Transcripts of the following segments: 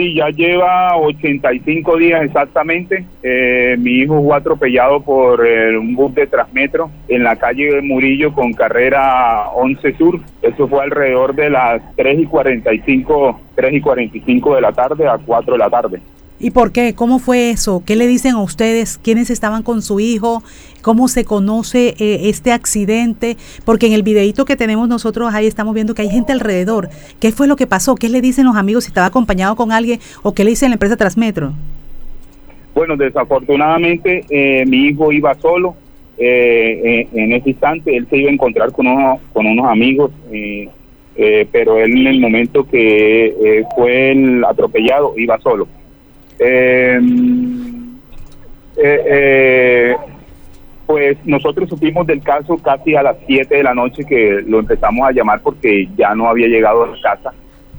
Sí, ya lleva 85 días exactamente. Eh, mi hijo fue atropellado por eh, un bus de Transmetro en la calle Murillo con carrera 11 Sur. Eso fue alrededor de las 3 y 45, 3 y 45 de la tarde a 4 de la tarde. ¿Y por qué? ¿Cómo fue eso? ¿Qué le dicen a ustedes? ¿Quiénes estaban con su hijo? ¿Cómo se conoce eh, este accidente? Porque en el videito que tenemos nosotros ahí estamos viendo que hay gente alrededor. ¿Qué fue lo que pasó? ¿Qué le dicen los amigos si estaba acompañado con alguien o qué le dice la empresa Transmetro? Bueno, desafortunadamente eh, mi hijo iba solo. Eh, en ese instante él se iba a encontrar con unos, con unos amigos, pero él en el momento que fue el atropellado iba solo eh, eh, pues nosotros supimos del caso casi a las 7 de la noche que lo empezamos a llamar porque ya no había llegado a la casa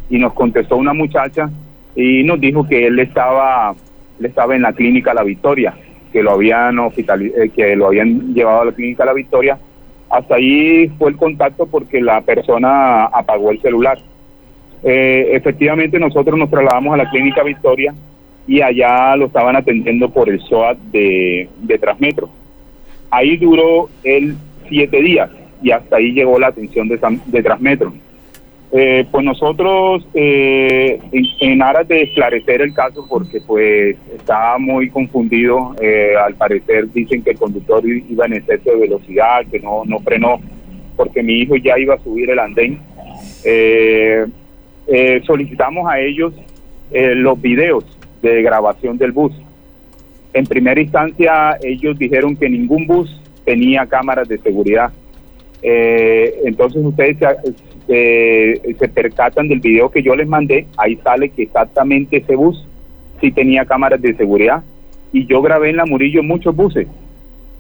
y nos contestó una muchacha y nos dijo que él estaba, estaba en la clínica La Victoria, que lo habían eh, que lo habían llevado a la clínica La Victoria. Hasta ahí fue el contacto porque la persona apagó el celular. Efectivamente nosotros nos trasladamos a la clínica Victoria y allá lo estaban atendiendo por el SOAT de, de Transmetro. Ahí duró él siete días y hasta ahí llegó la atención de, Transmetro. Eh, pues nosotros, eh, en, aras de esclarecer el caso, porque pues estaba muy confundido, eh, al parecer dicen que el conductor iba en exceso de velocidad, que no, no frenó, porque mi hijo ya iba a subir el andén. solicitamos a ellos los videos de grabación del bus. En primera instancia, ellos dijeron que ningún bus tenía cámaras de seguridad. Eh, entonces ustedes se, se, percatan del video que yo les mandé, ahí sale que exactamente ese bus sí tenía cámaras de seguridad y yo grabé en la Murillo muchos buses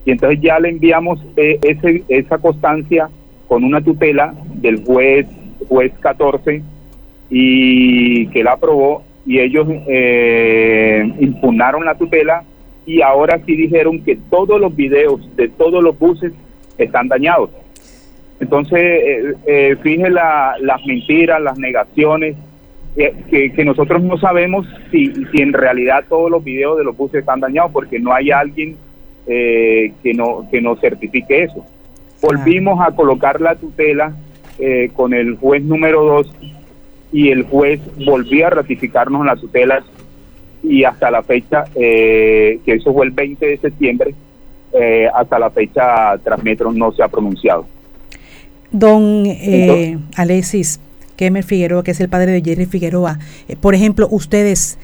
y entonces ya le enviamos eh, esa constancia con una tutela del juez juez 14 y que la aprobó y ellos eh, impugnaron la tutela y ahora sí dijeron que todos los videos de todos los buses están dañados. Entonces, eh, eh las mentiras, las negaciones, que, que, nosotros no sabemos si, si en realidad todos los videos de los buses están dañados, porque no hay alguien eh, que, no, que nos certifique eso. Volvimos a colocar la tutela eh, con el juez número 2 y el juez volvió a ratificarnos la tutela y hasta la fecha, eh, que eso fue el 20 de septiembre, eh, hasta la fecha Transmetro no se ha pronunciado. Don eh, Alexis Kemer Figueroa, que es el padre de Jerry Figueroa, eh, por ejemplo, ustedes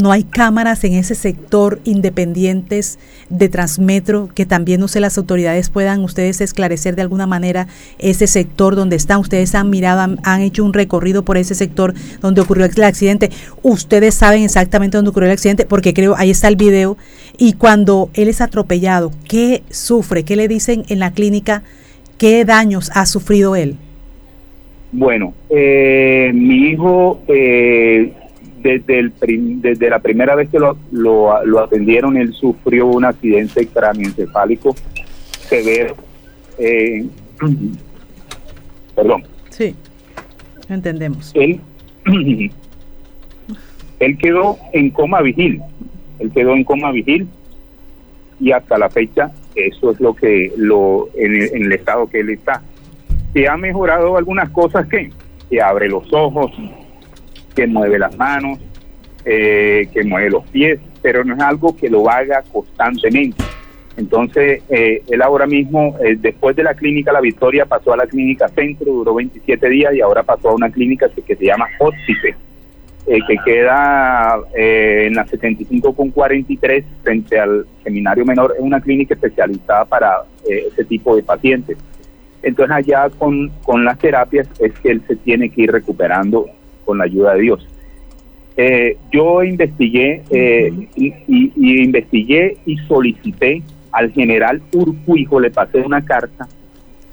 no hay cámaras en ese sector independientes de Transmetro que también no sé las autoridades puedan ustedes esclarecer de alguna manera ese sector donde están. Ustedes han mirado han, hecho un recorrido por ese sector donde ocurrió el accidente. Ustedes saben exactamente dónde ocurrió el accidente porque creo ahí está el video. Y cuando él es atropellado qué sufre qué le dicen en la clínica qué daños ha sufrido él bueno eh, mi hijo eh, desde, el desde la primera vez que lo, lo, atendieron, él sufrió un accidente cráneoencefálico severo. Eh, perdón. Sí, entendemos. Él, él quedó en coma vigil. Él quedó en coma vigil y hasta la fecha eso es lo que lo en el, estado que él está. Se ha mejorado algunas cosas que, que abre los ojos, que mueve las manos, eh, que mueve los pies, pero no es algo que lo haga constantemente. Entonces, eh, él ahora mismo, eh, después de la clínica La Victoria, pasó a la clínica Centro, duró 27 días y ahora pasó a una clínica que, se llama Hospice, que queda en la 75 con 43 frente al Seminario Menor, es una clínica especializada para ese tipo de pacientes. Entonces allá con, con las terapias es que él se tiene que ir recuperando con la ayuda de Dios. Eh, yo investigué eh, y, investigué y solicité al general Urquijo, le pasé una carta,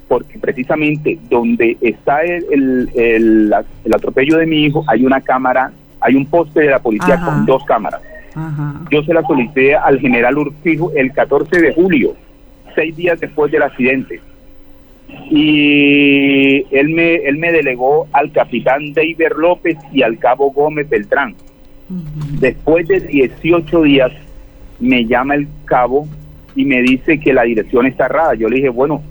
porque precisamente donde está el, el, atropello de mi hijo hay una cámara, hay un poste de la policía con dos cámaras. Yo se la solicité al general Urquijo el 14 de julio, seis días después del accidente y él me, él me delegó al capitán David López y al cabo Gómez Beltrán. Después de 18 días me llama el cabo y me dice que la dirección está errada. Yo le dije, bueno,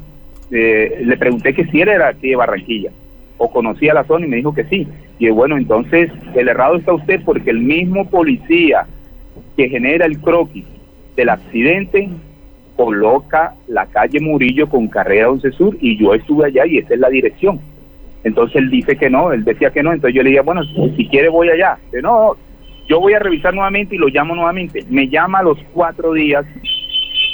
eh, le pregunté que si era aquí de Barranquilla o conocía la zona y me dijo que sí. Y bueno, entonces el errado está usted porque el mismo policía que genera el croquis del accidente coloca la calle Murillo con carrera 11 Sur y yo estuve allá y esa es la dirección. Entonces él dice que no, él decía que no, entonces yo le dije, bueno, si quiere voy allá. No, yo voy a revisar nuevamente y lo llamo nuevamente. Me llama a los cuatro días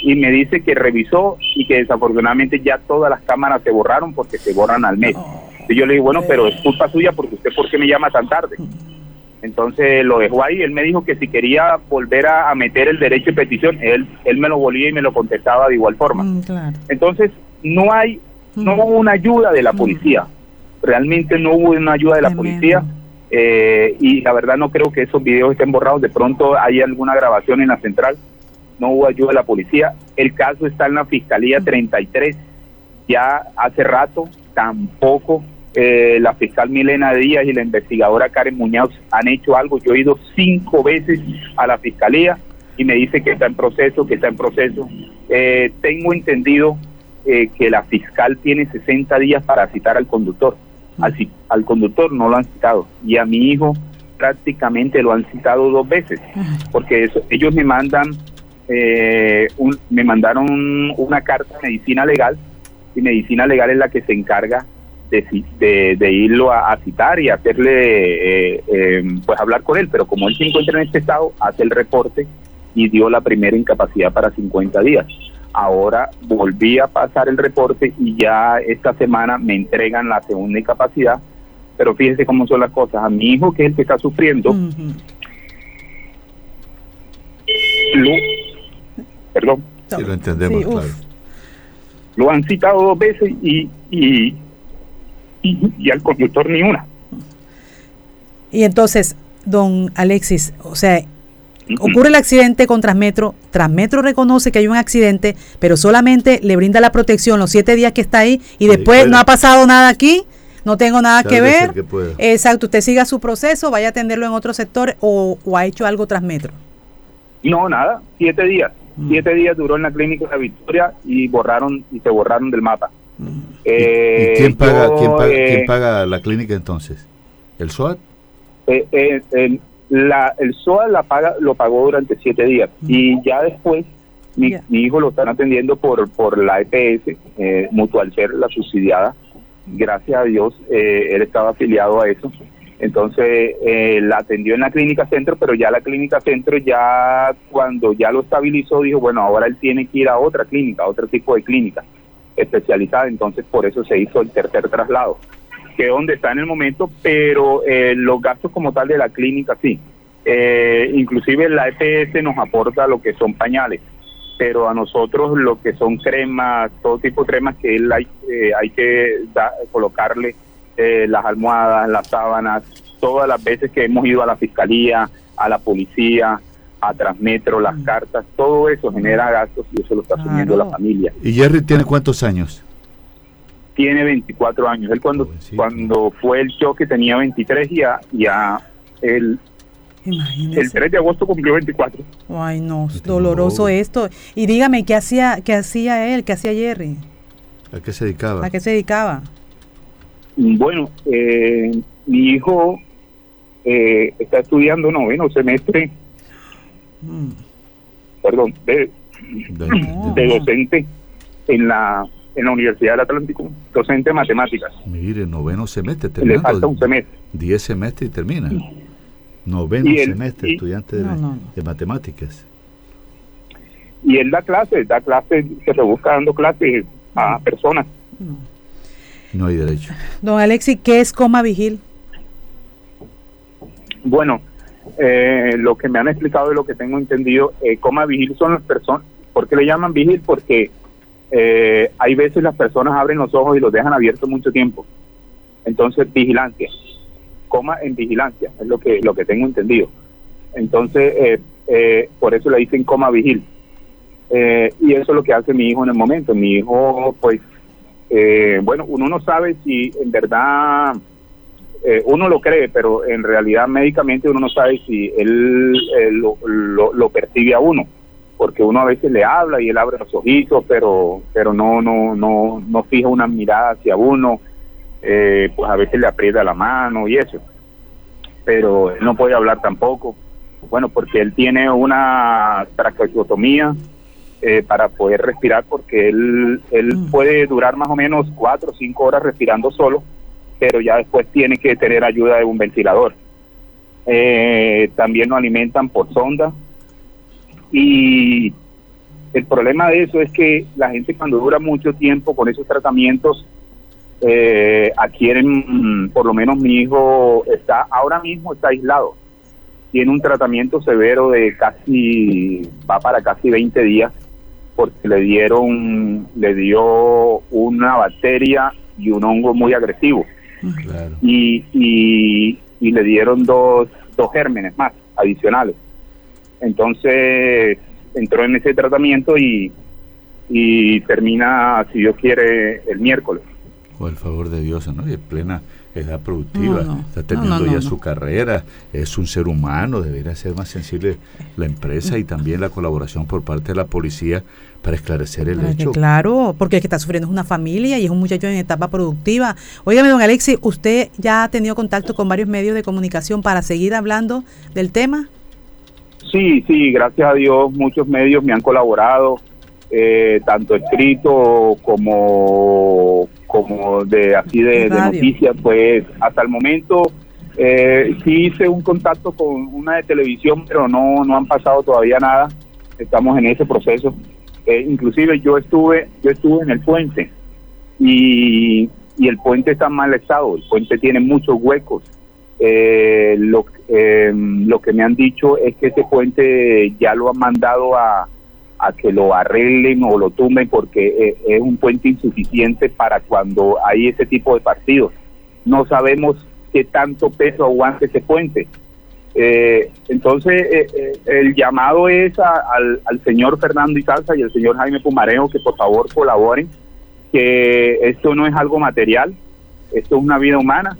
y me dice que revisó y que desafortunadamente ya todas las cámaras se borraron porque se borran al mes. Y yo le dije, bueno, pero es culpa suya porque usted, ¿por qué me llama tan tarde? Entonces lo dejó ahí, él me dijo que si quería volver a, meter el derecho de petición, él, él me lo volvía y me lo contestaba de igual forma. Mm, Entonces no hay, no hubo una ayuda de la policía, realmente no hubo una ayuda de la policía. Eh, y la verdad no creo que esos videos estén borrados, de pronto hay alguna grabación en la central, no hubo ayuda de la policía, el caso está en la Fiscalía 33, ya hace rato tampoco eh, la fiscal Milena Díaz y la investigadora Karen Muñoz han hecho algo. Yo he ido cinco veces a la fiscalía y me dice que está en proceso, que está en proceso. Eh, tengo entendido eh, que la fiscal tiene 60 días para citar al conductor. Así, al conductor no lo han citado y a mi hijo prácticamente lo han citado dos veces, porque eso, ellos me mandan, un, me mandaron una carta de medicina legal y medicina legal es la que se encarga de, irlo a, citar y hacerle, eh, em, pues hablar con él, pero como él se encuentra en este estado, hace el reporte y dio la primera incapacidad para 50 días. Ahora volví a pasar el reporte y ya esta semana me entregan la segunda incapacidad, pero fíjese cómo son las cosas. A mi hijo, que es el que está sufriendo, lo, perdón. Sí, lo entendemos, claro. Lo han citado dos veces y, y y, al conductor ni una. Y entonces, don Alexis, o sea, ocurre el accidente con Transmetro, Transmetro reconoce que hay un accidente, pero solamente le brinda la protección los siete días que está ahí y después no ha pasado nada aquí, no tengo nada que ver. Exacto, usted siga su proceso, vaya a atenderlo en otro sector o, ha hecho algo Transmetro. No, nada, siete días. Mm. Siete días duró en la clínica de Victoria y borraron y se borraron del mapa. Eh, quién, paga, eh, paga, la clínica entonces? ¿El SOAT? Eh, la, el SOAT la paga, lo pagó durante siete días y ya después mi, hijo lo están atendiendo por, por la EPS, Mutual Ser, la subsidiada. Gracias a Dios, él estaba afiliado a eso. Entonces la atendió en la clínica centro, pero ya la clínica centro ya cuando ya lo estabilizó dijo, bueno, ahora él tiene que ir a otra clínica, a otro tipo de clínica especializada, entonces por eso se hizo el tercer traslado, que es donde está en el momento, pero eh, los gastos como tal de la clínica sí. Eh, inclusive la EPS nos aporta lo que son pañales, pero a nosotros lo que son cremas, todo tipo de cremas que él hay, eh, hay que colocarle las almohadas, las sábanas, todas las veces que hemos ido a la fiscalía, a la policía, a Transmetro, las mm. cartas, todo eso genera gastos y eso lo está asumiendo la familia. ¿Y Jerry tiene cuántos años? Tiene 24 años. Él cuando, cuando fue el choque tenía 23 y ya, ya él El 3 de agosto cumplió 24. Ay, no, doloroso esto. Y dígame, ¿qué hacía, qué hacía él? ¿Qué hacía Jerry? ¿A qué se dedicaba? ¿A qué se dedicaba? Bueno, eh, mi hijo eh, está estudiando noveno semestre perdón, de, docente en la en la Universidad del Atlántico, docente de matemáticas. Mire, noveno semestre, terminando. Le falta un semestre. Diez semestres y termina. Noveno semestre, estudiante de, matemáticas. Y él da clases, da clases, se rebusca dando clases a personas. No hay derecho. Don Alexi, ¿qué es coma vigil? Bueno, eh, lo que me han explicado y lo que tengo entendido, eh, coma vigil son las personas, ¿por qué le llaman vigil? Porque eh, hay veces las personas abren los ojos y los dejan abiertos mucho tiempo. Entonces, vigilancia, coma en vigilancia, es lo que, lo que tengo entendido. Entonces, eh, por eso le dicen coma vigil. y eso es lo que hace mi hijo en el momento. Mi hijo, pues, bueno, uno no sabe si en verdad eh, uno lo cree, pero en realidad médicamente uno no sabe si él, lo, lo, percibe a uno, porque uno a veces le habla y él abre los ojitos, pero pero no no no no fija una mirada hacia uno, eh, pues a veces le aprieta la mano y eso, pero él no puede hablar tampoco, bueno, porque él tiene una traqueotomía eh, para poder respirar, porque él él mm. puede durar más o menos cuatro o cinco horas respirando solo pero ya después tiene que tener ayuda de un ventilador. Eh, también lo alimentan por sonda. Y el problema de eso es que la gente cuando dura mucho tiempo con esos tratamientos eh, adquieren, por lo menos mi hijo está ahora mismo está aislado, tiene un tratamiento severo de casi, va para casi 20 días porque le dieron, le dio una bacteria y un hongo muy agresivo y, y, le dieron dos, dos gérmenes más adicionales. Entonces entró en ese tratamiento y, y termina, si Dios quiere, el miércoles. Por el favor de Dios, ¿no? Y es plena edad productiva, está teniendo ya su carrera, es un ser humano, debería ser más sensible la empresa y también la colaboración por parte de la policía para esclarecer el hecho. claro, porque el que está sufriendo es una familia y es un muchacho en etapa productiva. Óigame, don Alexi, ¿usted ya ha tenido contacto con varios medios de comunicación para seguir hablando del tema? Sí, sí, gracias a Dios muchos medios me han colaborado, eh, tanto escrito como como de así de, noticias, pues hasta el momento eh, sí hice un contacto con una de televisión, pero no no han pasado todavía nada. Estamos en ese proceso. Eh, inclusive yo estuve yo estuve en el puente y, y el puente está mal estado. El puente tiene muchos huecos. Eh, lo, eh, lo que me han dicho es que ese puente ya lo han mandado a a que lo arreglen o lo tumben porque eh, es un puente insuficiente para cuando hay ese tipo de partidos. No sabemos qué tanto peso aguante ese puente. Eh, entonces, eh, el llamado es al, al, señor Fernando Isalza y al señor Jaime Pumarejo que por favor colaboren, que esto no es algo material, esto es una vida humana